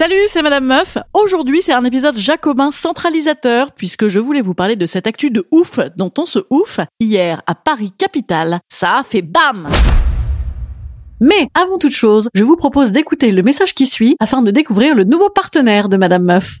Salut, c'est Madame Meuf. Aujourd'hui, c'est un épisode jacobin centralisateur puisque je voulais vous parler de cette actu de ouf dont on se ouf. Hier, à Paris capitale, ça a fait BAM mais avant toute chose, je vous propose d'écouter le message qui suit afin de découvrir le nouveau partenaire de Madame Meuf.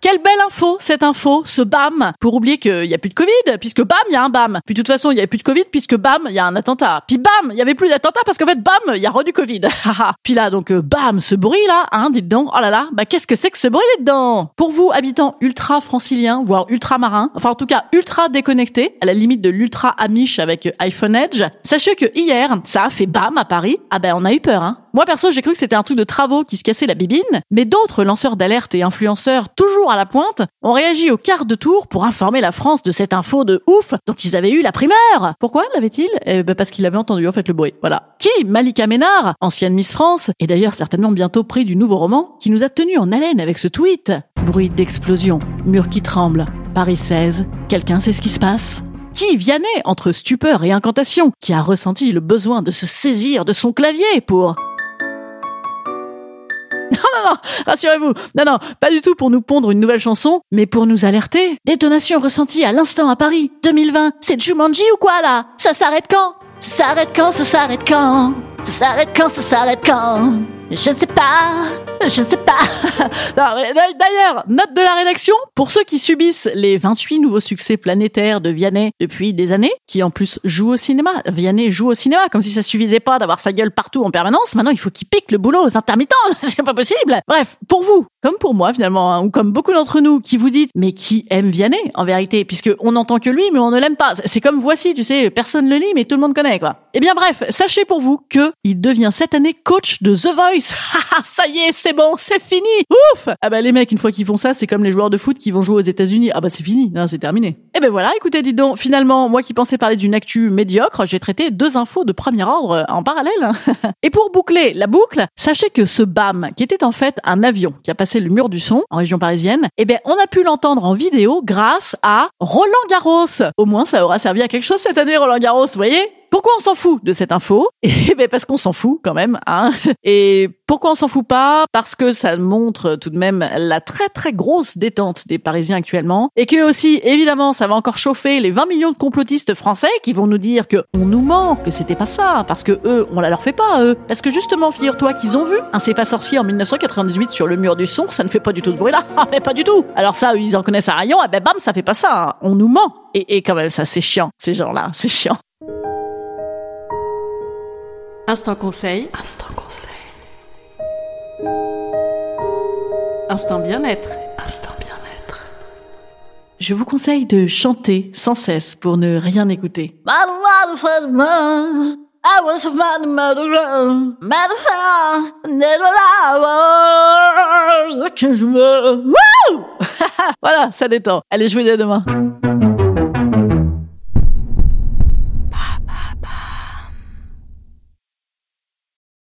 Quelle belle info, cette info, ce BAM, pour oublier qu'il n'y a plus de Covid, puisque BAM, il y a un BAM. Puis de toute façon, il n'y avait plus de Covid, puisque BAM, il y a un attentat. Puis BAM, il n'y avait plus d'attentat, parce qu'en fait, BAM, il y a re du Covid. Puis là, donc, euh, BAM, ce bruit là, hein, dites donc, oh là là, bah qu'est-ce que c'est que ce bruit là-dedans Pour vous, habitants ultra-franciliens, voire ultra-marins, enfin en tout cas ultra déconnectés, à la limite de l'ultra-amish avec euh, iPhone Edge, sachez que hier, ça a fait BAM à Paris. Ah ben, on a eu peur, hein. Moi perso, j'ai cru que c'était un truc de travaux qui se cassait la bibine, mais d'autres lanceurs d'alerte et influenceurs toujours à la pointe ont réagi au quart de tour pour informer la France de cette info de ouf dont ils avaient eu la primeur. Pourquoi l'avait-il? Eh ben Parce qu'il avait entendu en fait le bruit. Voilà. Qui? Malika Ménard, ancienne Miss France, et d'ailleurs certainement bientôt prix du nouveau roman, qui nous a tenu en haleine avec ce tweet. Bruit d'explosion, mur qui tremble, Paris 16, quelqu'un sait ce qui se passe qui Vianney, entre stupeur et incantation, qui a ressenti le besoin de se saisir de son clavier pour non, non, rassurez-vous. Non, non, pas du tout pour nous pondre une nouvelle chanson, mais pour nous alerter. Détonation ressentie à l'instant à Paris, 2020. C'est Jumanji ou quoi, là? Ça s'arrête quand? Ça s'arrête quand? Ça s'arrête quand? Ça s'arrête quand? Ça s'arrête quand? Je ne sais pas, je ne sais pas. D'ailleurs, note de la rédaction, pour ceux qui subissent les 28 nouveaux succès planétaires de Vianney depuis des années, qui en plus joue au cinéma. Vianney joue au cinéma, comme si ça suffisait pas d'avoir sa gueule partout en permanence. Maintenant, il faut qu'il pique le boulot aux intermittents. C'est pas possible. Bref, pour vous, comme pour moi finalement, hein, ou comme beaucoup d'entre nous qui vous dites, mais qui aime Vianney en vérité, puisque on n'entend que lui, mais on ne l'aime pas. C'est comme voici, tu sais, personne le lit, mais tout le monde connaît quoi. Eh bien bref, sachez pour vous que il devient cette année coach de The Voice. ça y est, c'est bon, c'est fini. Ouf Ah bah les mecs, une fois qu'ils font ça, c'est comme les joueurs de foot qui vont jouer aux États-Unis. Ah bah c'est fini, hein, c'est terminé. Eh ben voilà, écoutez, dis donc, finalement, moi qui pensais parler d'une actu médiocre, j'ai traité deux infos de premier ordre en parallèle. Et pour boucler la boucle, sachez que ce BAM, qui était en fait un avion qui a passé le mur du son en région parisienne, eh ben on a pu l'entendre en vidéo grâce à Roland Garros. Au moins, ça aura servi à quelque chose cette année, Roland Garros, vous voyez? Pourquoi on s'en fout de cette info? Eh ben parce qu'on s'en fout quand même. Hein Et pourquoi on s'en fout pas? Parce que ça montre tout de même la très très grosse détente des Parisiens actuellement, et que aussi évidemment ça va encore chauffer les 20 millions de complotistes français qui vont nous dire que on nous ment, que c'était pas ça, parce que eux on la leur fait pas eux, parce que justement figure-toi qu'ils ont vu un c'est pas sorcier en 1998 sur le mur du son, ça ne fait pas du tout ce bruit-là, mais pas du tout. Alors ça ils en connaissent un rayon, et ben bam ça fait pas ça, on nous ment. Et quand même ça c'est chiant, ces gens-là, c'est chiant. Instant conseil. Instant conseil. Instant bien-être. Instant bien-être. Je vous conseille de chanter sans cesse pour ne rien écouter. voilà, ça détend. Allez, je vous dis à demain.